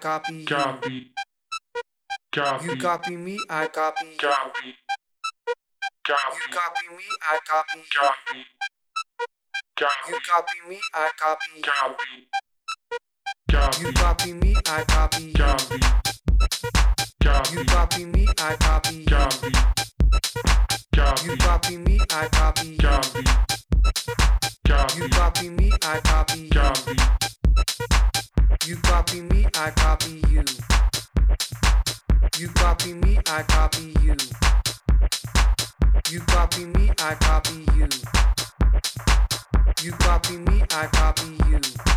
copy. Copy. Copy. You copy me, I copy. Copy. Copy. You copy me, I copy. Copy. Copy. You copy me, I copy. Copy. You copy me, I copy. Copy. You copy me, I copy. Copy. You copy me, I. Copy. Copy. You copy me, I copy. You copy me, I copy you. You copy me, I copy you. You copy me, I copy you. You copy me, I copy you.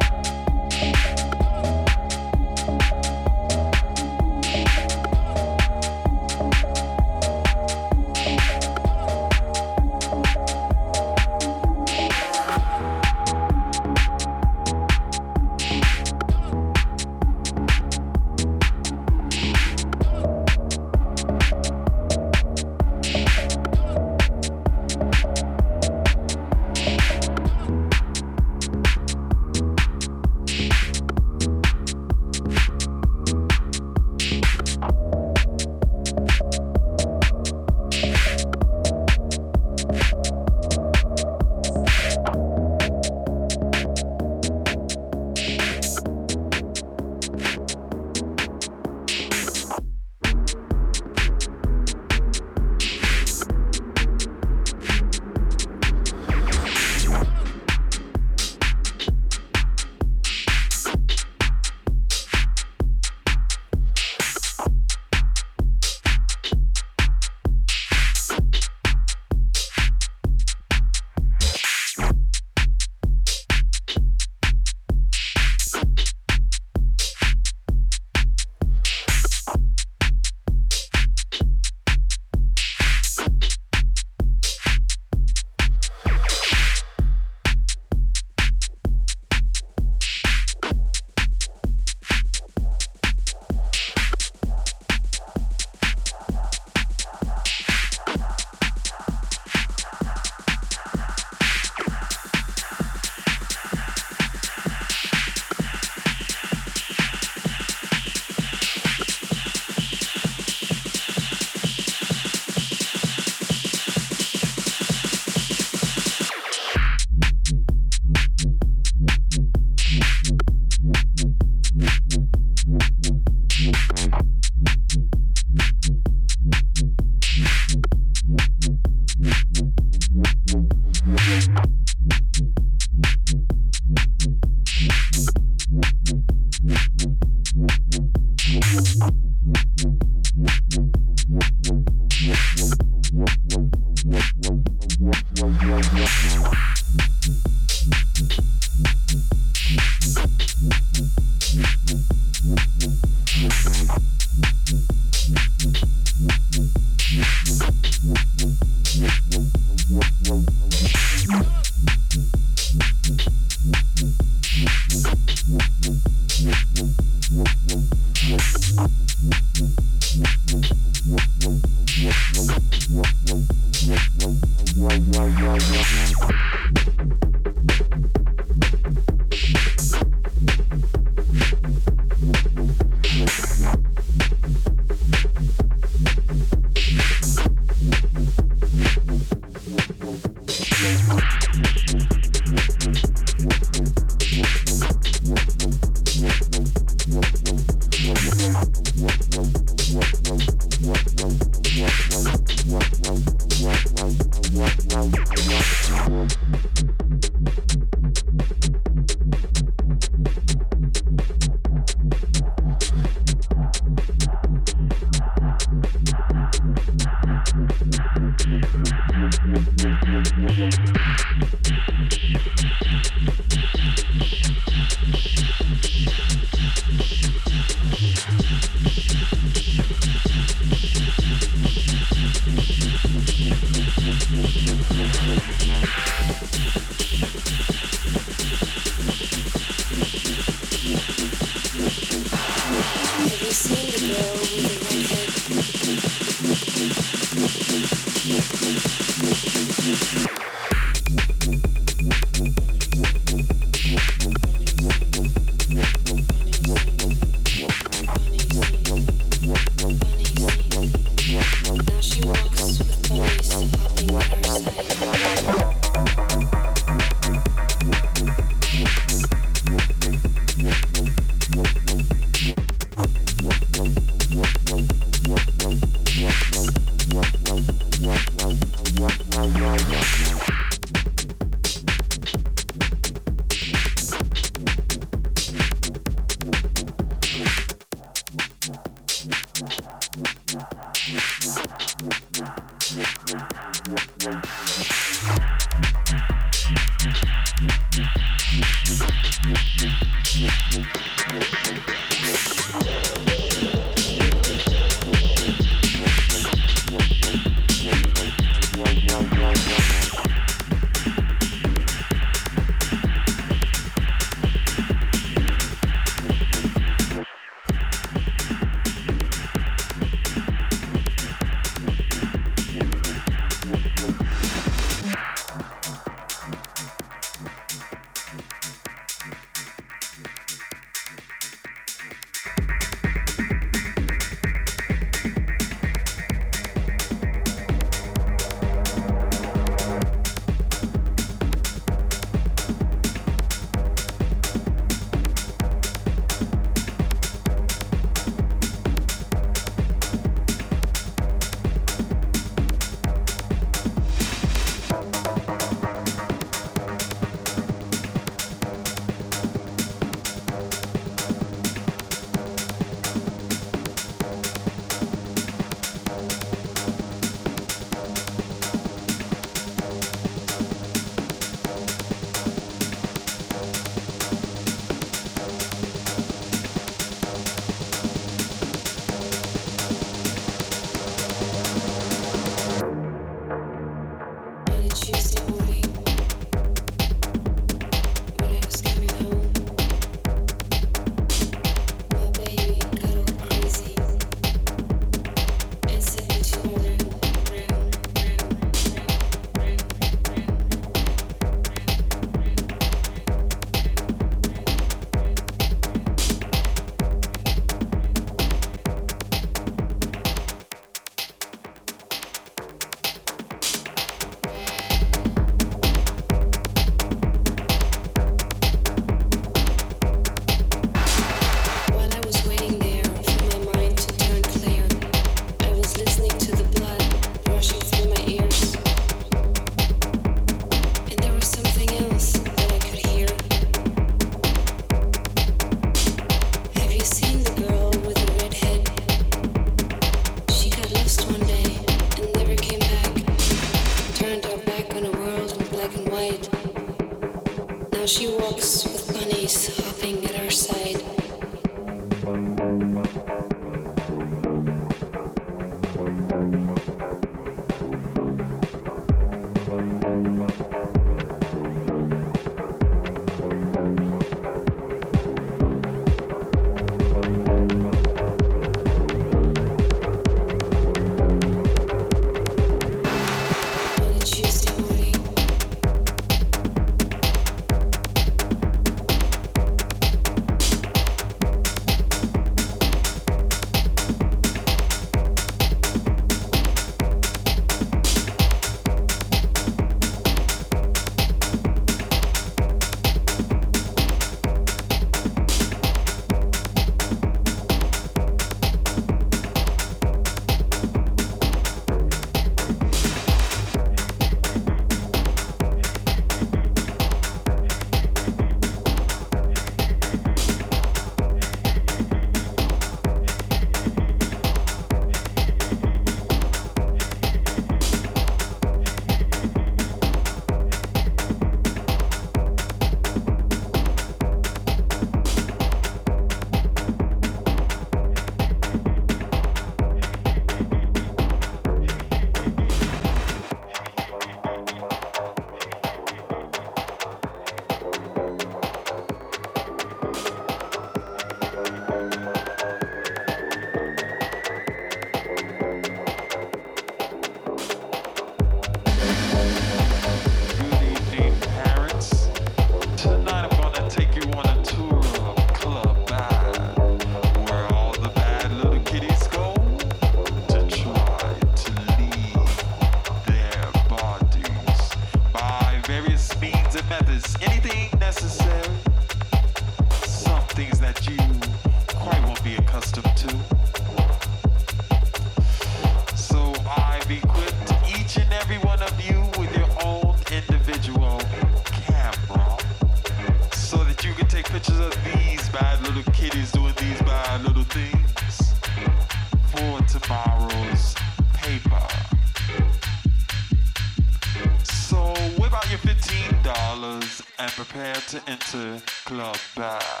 Prepare to enter Club Bad.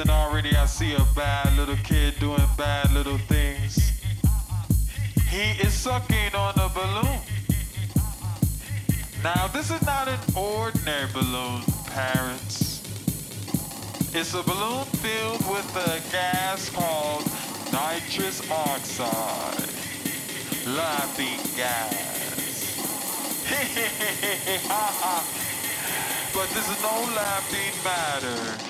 And already I see a bad little kid doing bad little things. He is sucking on a balloon. Now, this is not an ordinary balloon, parents. It's a balloon filled with a gas called nitrous oxide. Laughing gas. But this is no laughing matter.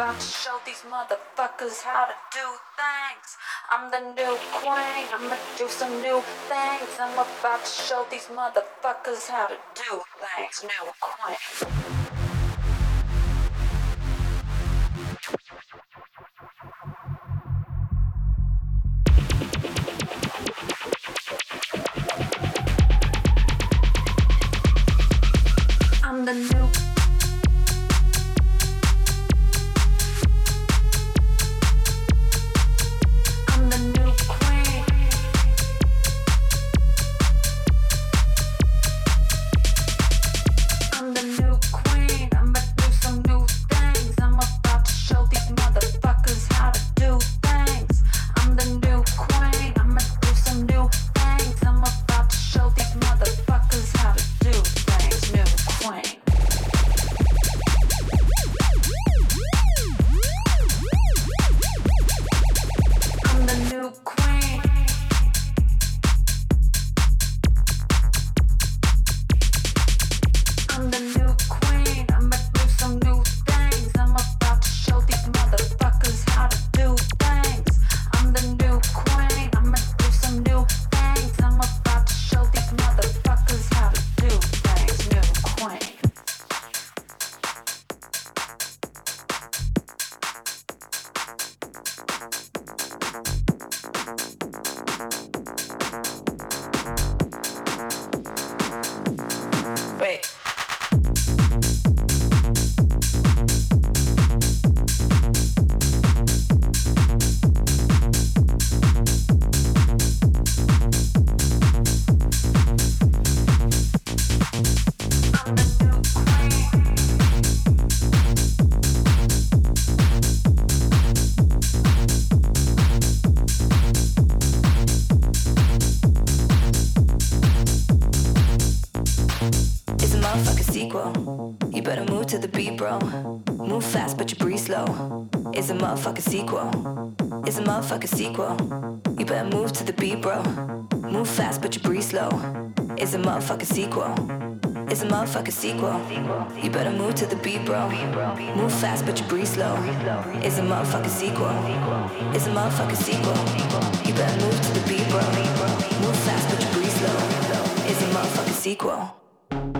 About to show these motherfuckers how to do things. I'm the new queen. I'ma do some new things. I'm about to show these motherfuckers how to do things. New motherfucking sequel. You better move to the beat, bro. Move fast, but you breathe slow. It's a motherfucking sequel. It's a motherfucker sequel. You better move to the beat, bro. Move fast, but you breathe slow. It's a motherfucking sequel. It's a motherfucking sequel. You better move to the beat, bro. Move fast, but you breathe slow. It's a motherfucker sequel. It's a motherfucking sequel. What I'm gonna be doing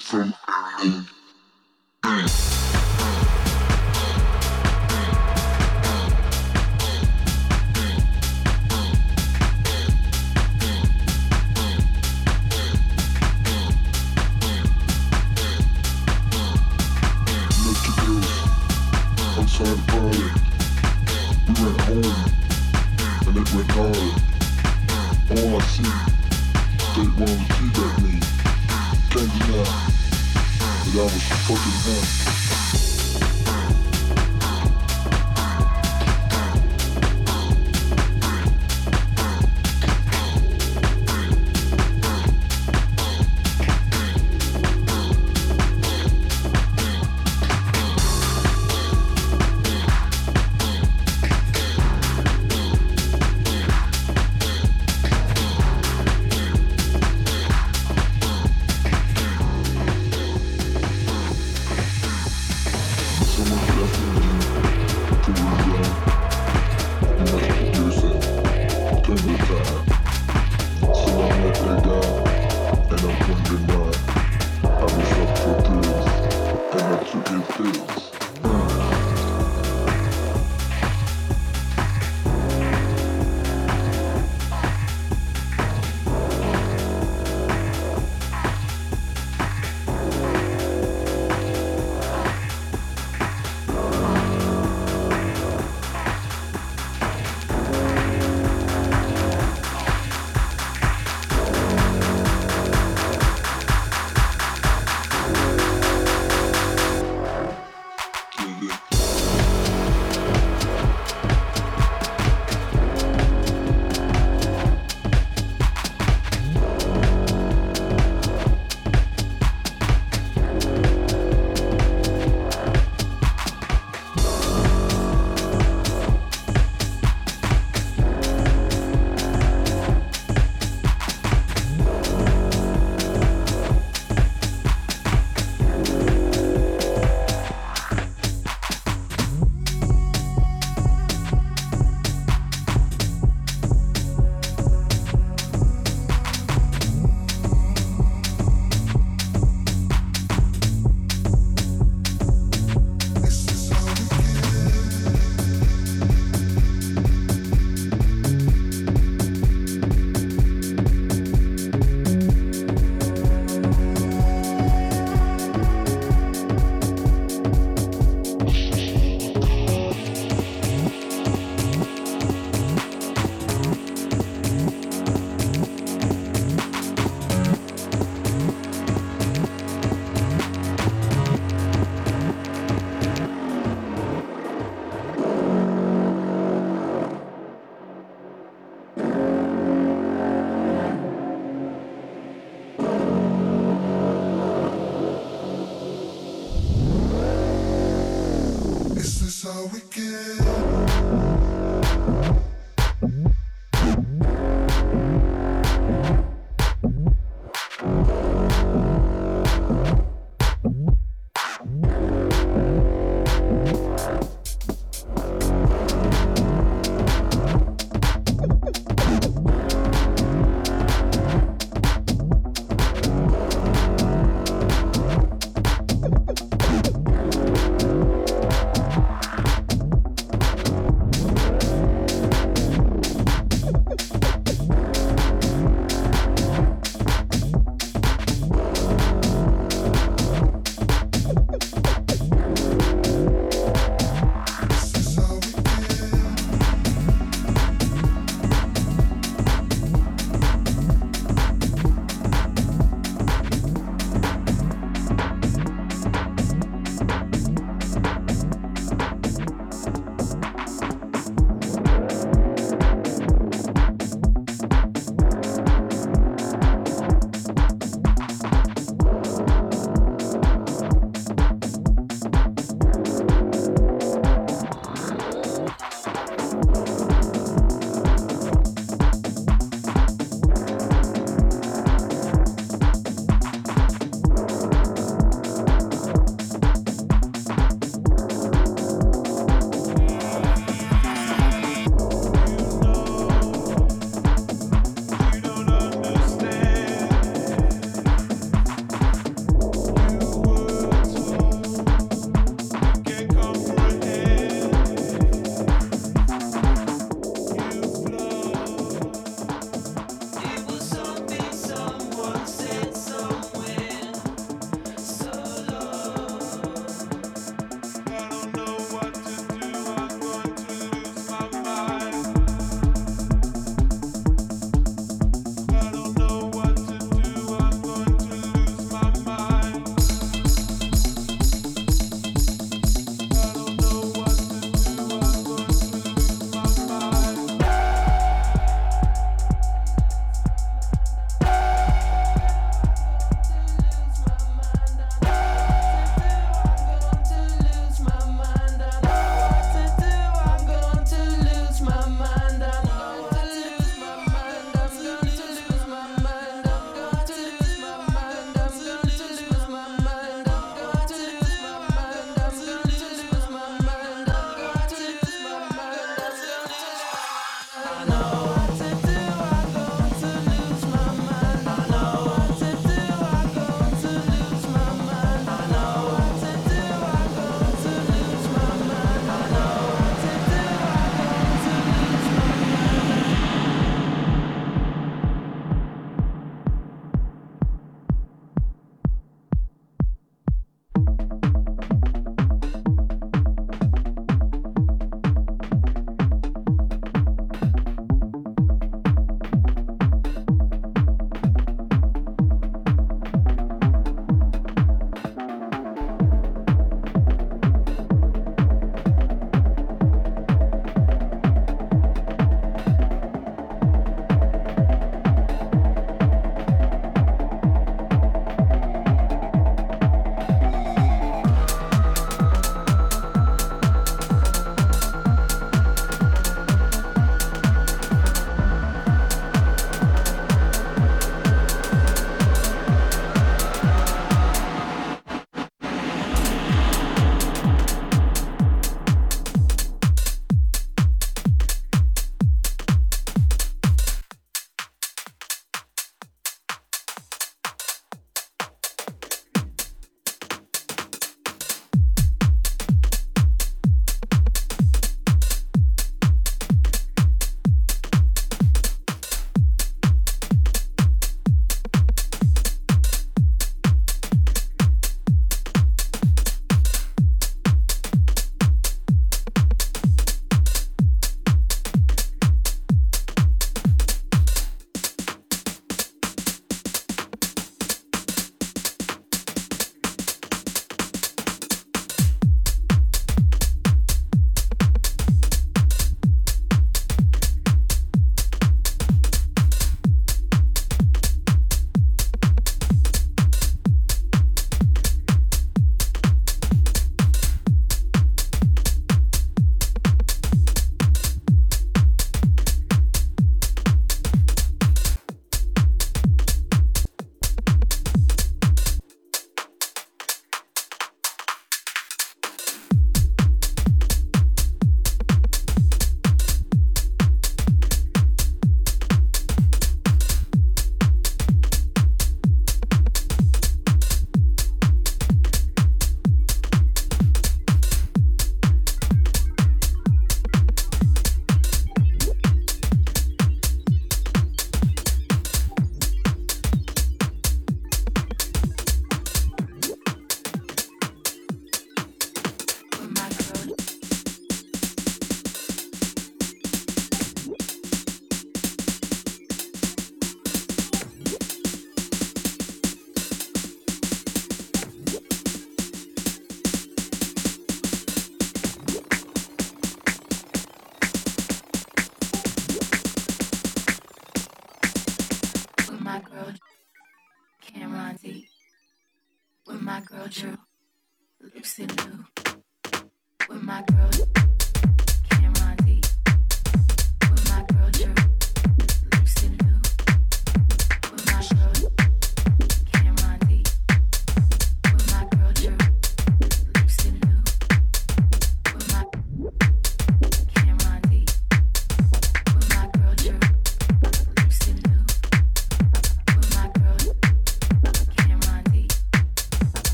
from Berlin.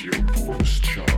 your ghost child.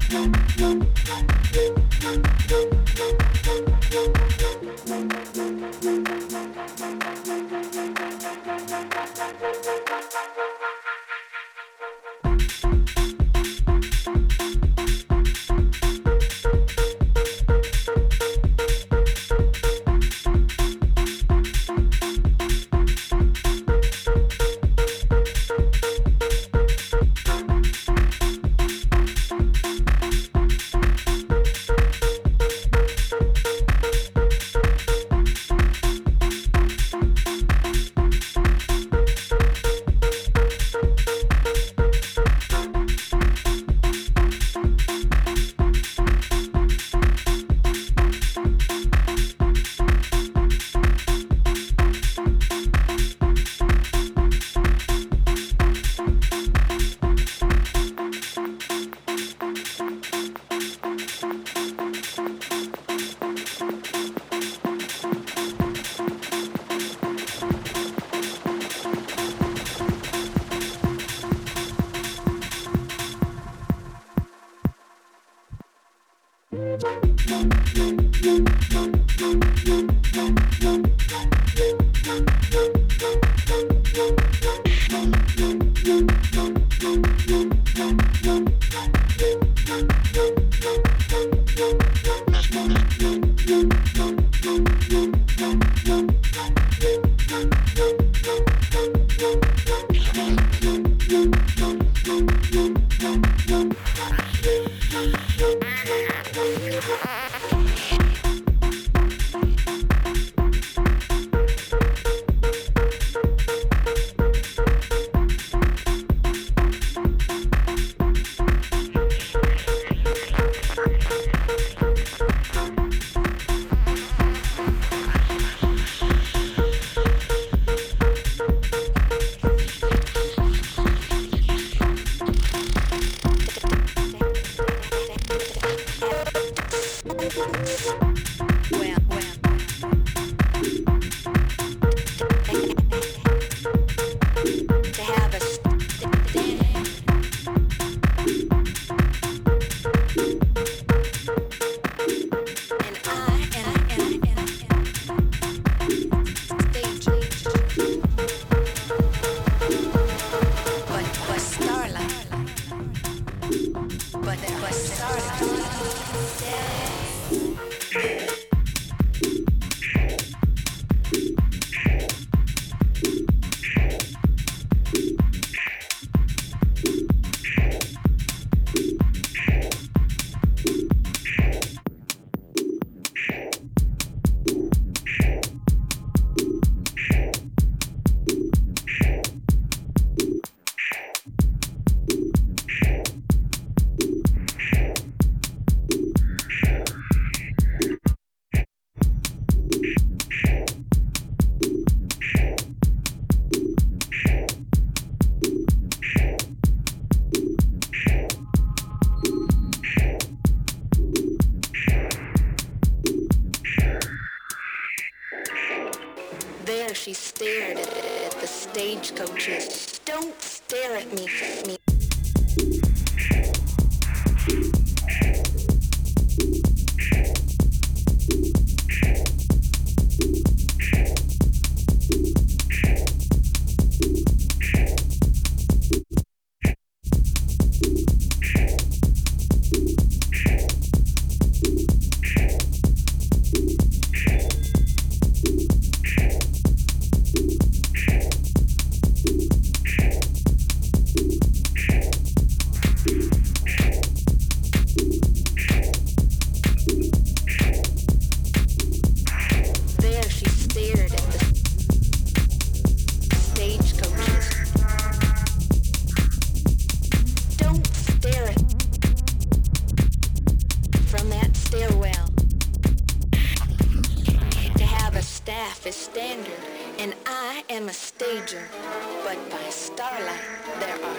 Thank you.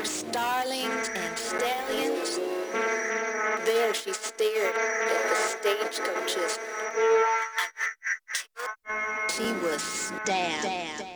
starlings and stallions. There she stared at the stagecoaches. She was stabbed.